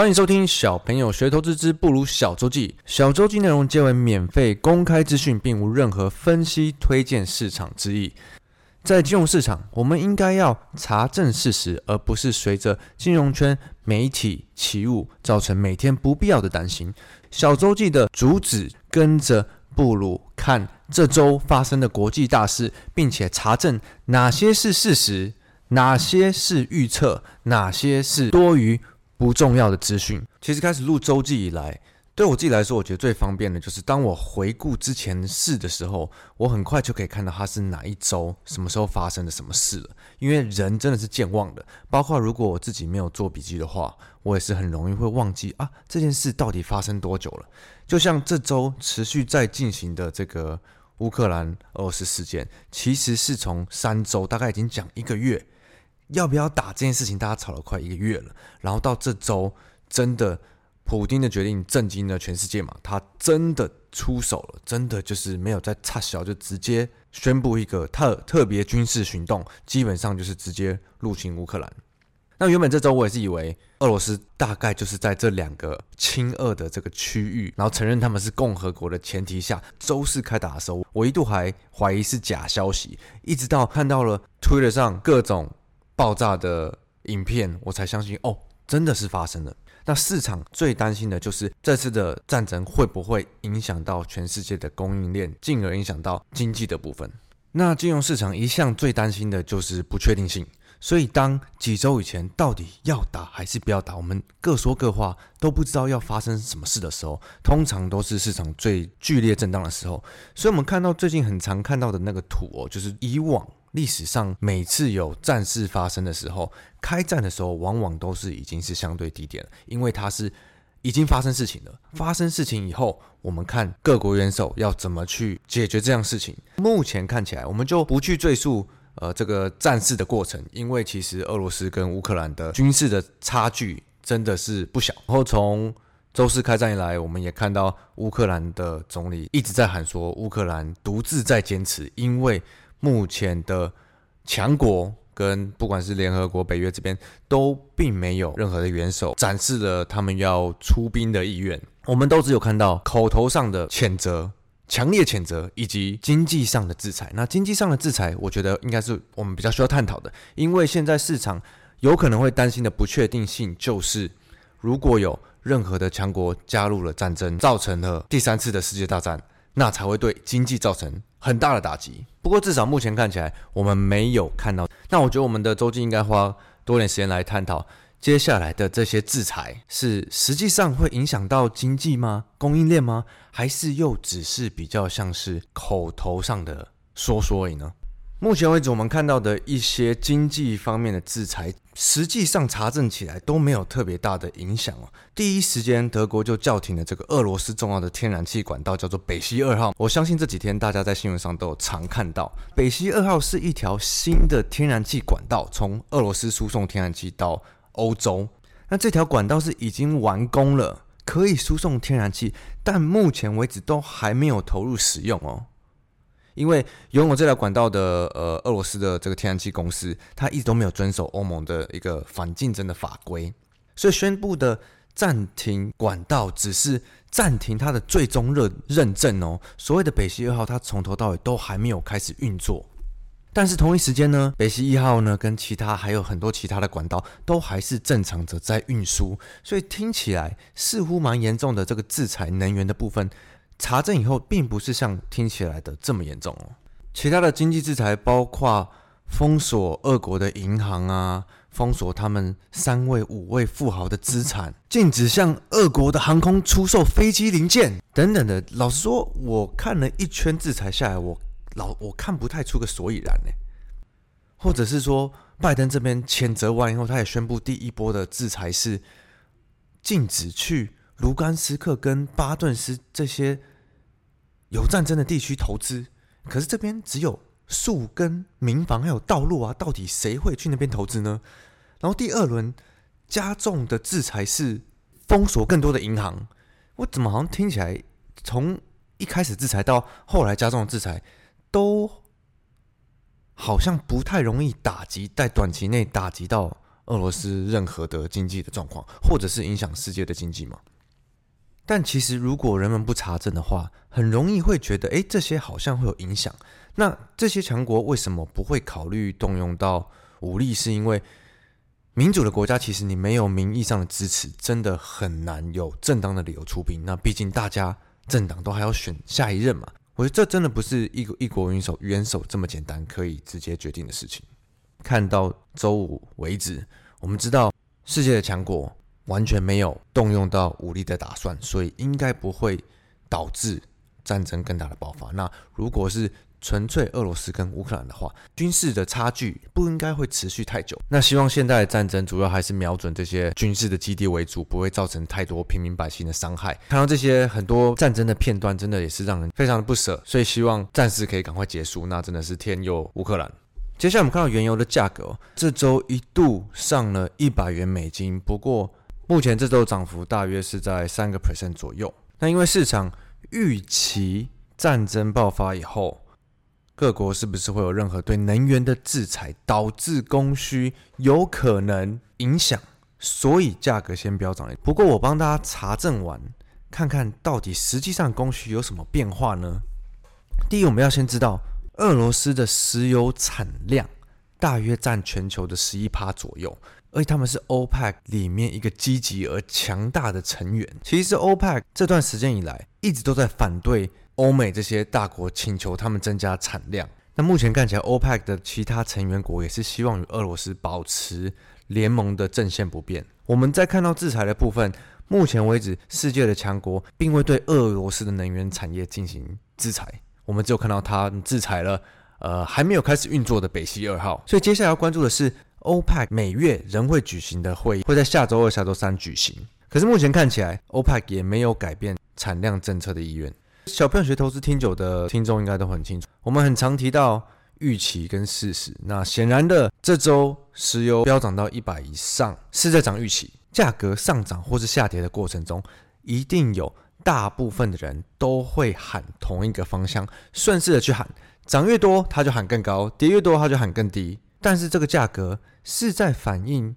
欢迎收听《小朋友学投资之不如小周记》。小周记内容皆为免费公开资讯，并无任何分析、推荐市场之意。在金融市场，我们应该要查证事实，而不是随着金融圈媒体起舞，造成每天不必要的担心。小周记的主旨，跟着布鲁看这周发生的国际大事，并且查证哪些是事实，哪些是预测，哪些是多余。不重要的资讯，其实开始录周记以来，对我自己来说，我觉得最方便的就是当我回顾之前的事的时候，我很快就可以看到它是哪一周、什么时候发生的什么事了。因为人真的是健忘的，包括如果我自己没有做笔记的话，我也是很容易会忘记啊，这件事到底发生多久了。就像这周持续在进行的这个乌克兰俄罗斯事件，其实是从三周，大概已经讲一个月。要不要打这件事情，大家吵了快一个月了，然后到这周，真的，普京的决定震惊了全世界嘛？他真的出手了，真的就是没有在插小，就直接宣布一个特特别军事行动，基本上就是直接入侵乌克兰。那原本这周我也是以为俄罗斯大概就是在这两个亲俄的这个区域，然后承认他们是共和国的前提下，周四开打的时候，我一度还怀疑是假消息，一直到看到了 Twitter 上各种。爆炸的影片，我才相信哦，真的是发生了。那市场最担心的就是这次的战争会不会影响到全世界的供应链，进而影响到经济的部分。那金融市场一向最担心的就是不确定性，所以当几周以前到底要打还是不要打，我们各说各话，都不知道要发生什么事的时候，通常都是市场最剧烈震荡的时候。所以，我们看到最近很常看到的那个图哦，就是以往。历史上每次有战事发生的时候，开战的时候往往都是已经是相对低点了，因为它是已经发生事情了。发生事情以后，我们看各国元首要怎么去解决这样事情。目前看起来，我们就不去赘述呃这个战事的过程，因为其实俄罗斯跟乌克兰的军事的差距真的是不小。然后从周四开战以来，我们也看到乌克兰的总理一直在喊说，乌克兰独自在坚持，因为。目前的强国跟不管是联合国、北约这边，都并没有任何的元首展示了他们要出兵的意愿。我们都只有看到口头上的谴责、强烈谴责以及经济上的制裁。那经济上的制裁，我觉得应该是我们比较需要探讨的，因为现在市场有可能会担心的不确定性，就是如果有任何的强国加入了战争，造成了第三次的世界大战。那才会对经济造成很大的打击。不过至少目前看起来，我们没有看到。那我觉得我们的周记应该花多点时间来探讨接下来的这些制裁是实际上会影响到经济吗？供应链吗？还是又只是比较像是口头上的说说而已呢？目前为止，我们看到的一些经济方面的制裁，实际上查证起来都没有特别大的影响哦。第一时间，德国就叫停了这个俄罗斯重要的天然气管道，叫做北溪二号。我相信这几天大家在新闻上都有常看到，北溪二号是一条新的天然气管道，从俄罗斯输送天然气到欧洲。那这条管道是已经完工了，可以输送天然气，但目前为止都还没有投入使用哦。因为拥有这条管道的呃俄罗斯的这个天然气公司，它一直都没有遵守欧盟的一个反竞争的法规，所以宣布的暂停管道只是暂停它的最终认认证哦。所谓的北溪二号，它从头到尾都还没有开始运作。但是同一时间呢，北溪一号呢跟其他还有很多其他的管道都还是正常的在运输，所以听起来似乎蛮严重的这个制裁能源的部分。查证以后，并不是像听起来的这么严重哦。其他的经济制裁包括封锁俄国的银行啊，封锁他们三位、五位富豪的资产，禁止向俄国的航空出售飞机零件等等的。老实说，我看了一圈制裁下来，我老我看不太出个所以然呢。或者是说，拜登这边谴责完以后，他也宣布第一波的制裁是禁止去卢甘斯克跟巴顿斯这些有战争的地区投资。可是这边只有树跟民房还有道路啊，到底谁会去那边投资呢？然后第二轮加重的制裁是封锁更多的银行。我怎么好像听起来从一开始制裁到后来加重的制裁都。好像不太容易打击，在短期内打击到俄罗斯任何的经济的状况，或者是影响世界的经济嘛。但其实，如果人们不查证的话，很容易会觉得，诶，这些好像会有影响。那这些强国为什么不会考虑动用到武力？是因为民主的国家，其实你没有名义上的支持，真的很难有正当的理由出兵。那毕竟大家政党都还要选下一任嘛。我觉得这真的不是一国一国元首元首这么简单可以直接决定的事情。看到周五为止，我们知道世界的强国完全没有动用到武力的打算，所以应该不会导致战争更大的爆发。那如果是纯粹俄罗斯跟乌克兰的话，军事的差距不应该会持续太久。那希望现在的战争主要还是瞄准这些军事的基地为主，不会造成太多平民百姓的伤害。看到这些很多战争的片段，真的也是让人非常的不舍。所以希望战事可以赶快结束。那真的是天佑乌克兰。接下来我们看到原油的价格，这周一度上了一百元美金，不过目前这周涨幅大约是在三个 percent 左右。那因为市场预期战争爆发以后。各国是不是会有任何对能源的制裁，导致供需有可能影响？所以价格先飙涨。不过我帮大家查证完，看看到底实际上供需有什么变化呢？第一，我们要先知道，俄罗斯的石油产量大约占全球的十一趴左右，而且他们是 OPEC 里面一个积极而强大的成员。其实 OPEC 这段时间以来一直都在反对。欧美这些大国请求他们增加产量，那目前看起来，OPEC 的其他成员国也是希望与俄罗斯保持联盟的阵线不变。我们在看到制裁的部分，目前为止，世界的强国并未对俄罗斯的能源产业进行制裁，我们只有看到它制裁了，呃，还没有开始运作的北溪二号。所以接下来要关注的是，OPEC 每月仍会举行的会议会在下周二、下周三举行。可是目前看起来，OPEC 也没有改变产量政策的意愿。小朋友学投资听久的听众应该都很清楚，我们很常提到预期跟事实。那显然的，这周石油飙涨到一百以上，是在涨预期。价格上涨或是下跌的过程中，一定有大部分的人都会喊同一个方向，顺势的去喊，涨越多他就喊更高，跌越多他就喊更低。但是这个价格是在反映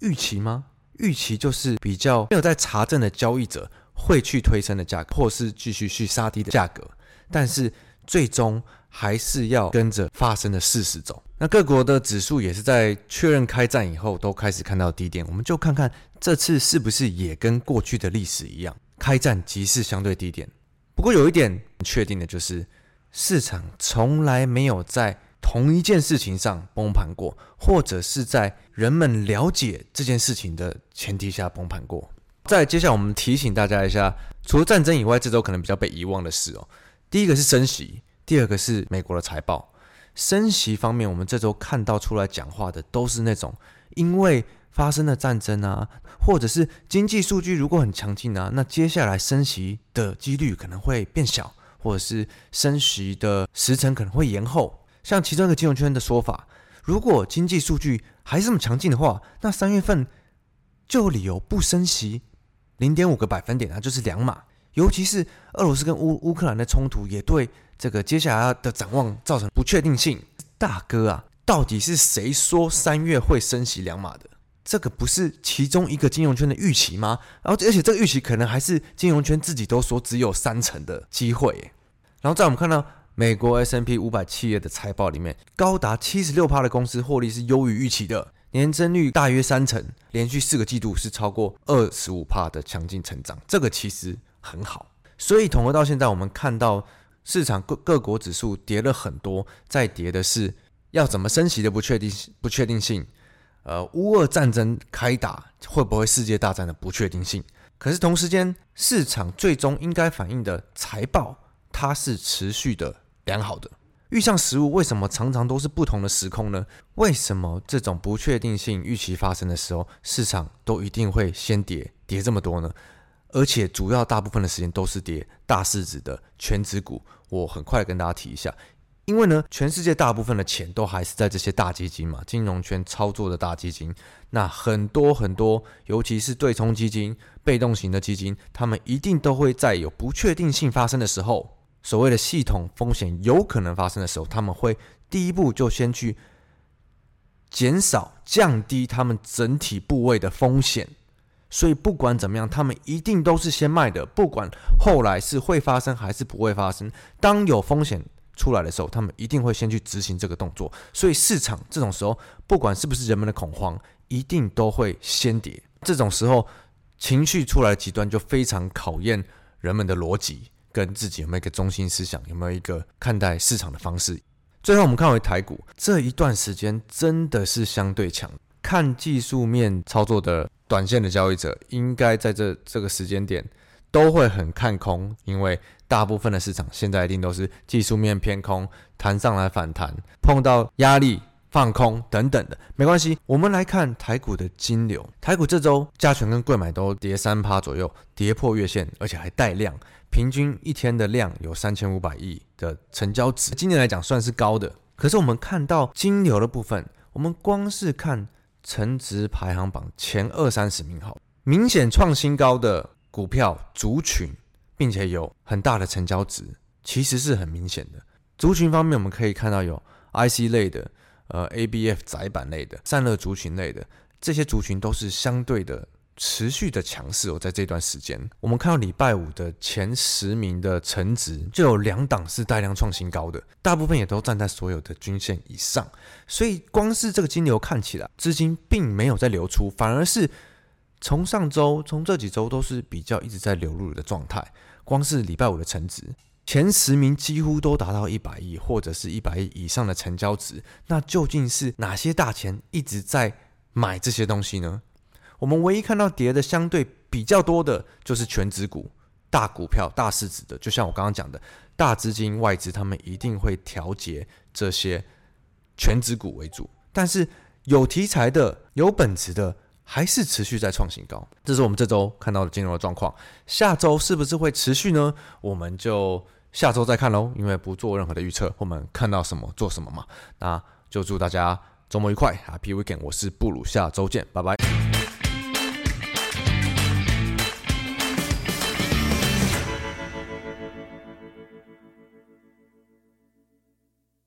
预期吗？预期就是比较没有在查证的交易者。会去推升的价格，或是继续去杀低的价格，但是最终还是要跟着发生的事实走。那各国的指数也是在确认开战以后都开始看到低点，我们就看看这次是不是也跟过去的历史一样，开战即是相对低点。不过有一点确定的就是，市场从来没有在同一件事情上崩盘过，或者是在人们了解这件事情的前提下崩盘过。再接下来，我们提醒大家一下，除了战争以外，这周可能比较被遗忘的事哦。第一个是升息，第二个是美国的财报。升息方面，我们这周看到出来讲话的都是那种因为发生了战争啊，或者是经济数据如果很强劲啊，那接下来升息的几率可能会变小，或者是升息的时程可能会延后。像其中一个金融圈的说法，如果经济数据还是这么强劲的话，那三月份就有理由不升息。零点五个百分点啊，就是两码。尤其是俄罗斯跟乌乌克兰的冲突，也对这个接下来的展望造成不确定性。大哥啊，到底是谁说三月会升息两码的？这个不是其中一个金融圈的预期吗？然后，而且这个预期可能还是金融圈自己都说只有三成的机会。然后，在我们看到美国 S&P 五百企业的财报里面，高达七十六趴的公司获利是优于预期的。年增率大约三成，连续四个季度是超过二十五帕的强劲成长，这个其实很好。所以统合到现在，我们看到市场各各国指数跌了很多，在跌的是要怎么升息的不确定不确定性，呃，乌俄战争开打会不会世界大战的不确定性。可是同时间，市场最终应该反映的财报，它是持续的良好的。遇上实物为什么常常都是不同的时空呢？为什么这种不确定性预期发生的时候，市场都一定会先跌，跌这么多呢？而且主要大部分的时间都是跌大市值的全值股。我很快跟大家提一下，因为呢，全世界大部分的钱都还是在这些大基金嘛，金融圈操作的大基金。那很多很多，尤其是对冲基金、被动型的基金，他们一定都会在有不确定性发生的时候。所谓的系统风险有可能发生的时候，他们会第一步就先去减少、降低他们整体部位的风险。所以不管怎么样，他们一定都是先卖的。不管后来是会发生还是不会发生，当有风险出来的时候，他们一定会先去执行这个动作。所以市场这种时候，不管是不是人们的恐慌，一定都会先跌。这种时候情绪出来极端，就非常考验人们的逻辑。跟自己有没有一个中心思想，有没有一个看待市场的方式？最后我们看回台股这一段时间真的是相对强，看技术面操作的短线的交易者，应该在这这个时间点都会很看空，因为大部分的市场现在一定都是技术面偏空，弹上来反弹，碰到压力放空等等的，没关系。我们来看台股的金流，台股这周加权跟柜买都跌三趴左右，跌破月线，而且还带量。平均一天的量有三千五百亿的成交值，今年来讲算是高的。可是我们看到金流的部分，我们光是看成值排行榜前二三十名，好，明显创新高的股票族群，并且有很大的成交值，其实是很明显的。族群方面，我们可以看到有 IC 类的，呃，ABF 窄板类的，散热族群类的，这些族群都是相对的。持续的强势哦，在这段时间，我们看到礼拜五的前十名的成值就有两档是带量创新高的，大部分也都站在所有的均线以上，所以光是这个金流看起来，资金并没有在流出，反而是从上周从这几周都是比较一直在流入的状态。光是礼拜五的成值前十名几乎都达到一百亿或者是一百亿以上的成交值，那究竟是哪些大钱一直在买这些东西呢？我们唯一看到跌的相对比较多的，就是权值股、大股票、大市值的。就像我刚刚讲的，大资金外资他们一定会调节这些权值股为主。但是有题材的、有本质的，还是持续在创新高。这是我们这周看到的金融的状况。下周是不是会持续呢？我们就下周再看喽。因为不做任何的预测，我们看到什么做什么嘛。那就祝大家周末愉快，Happy Weekend！我是布鲁，下周见，拜拜。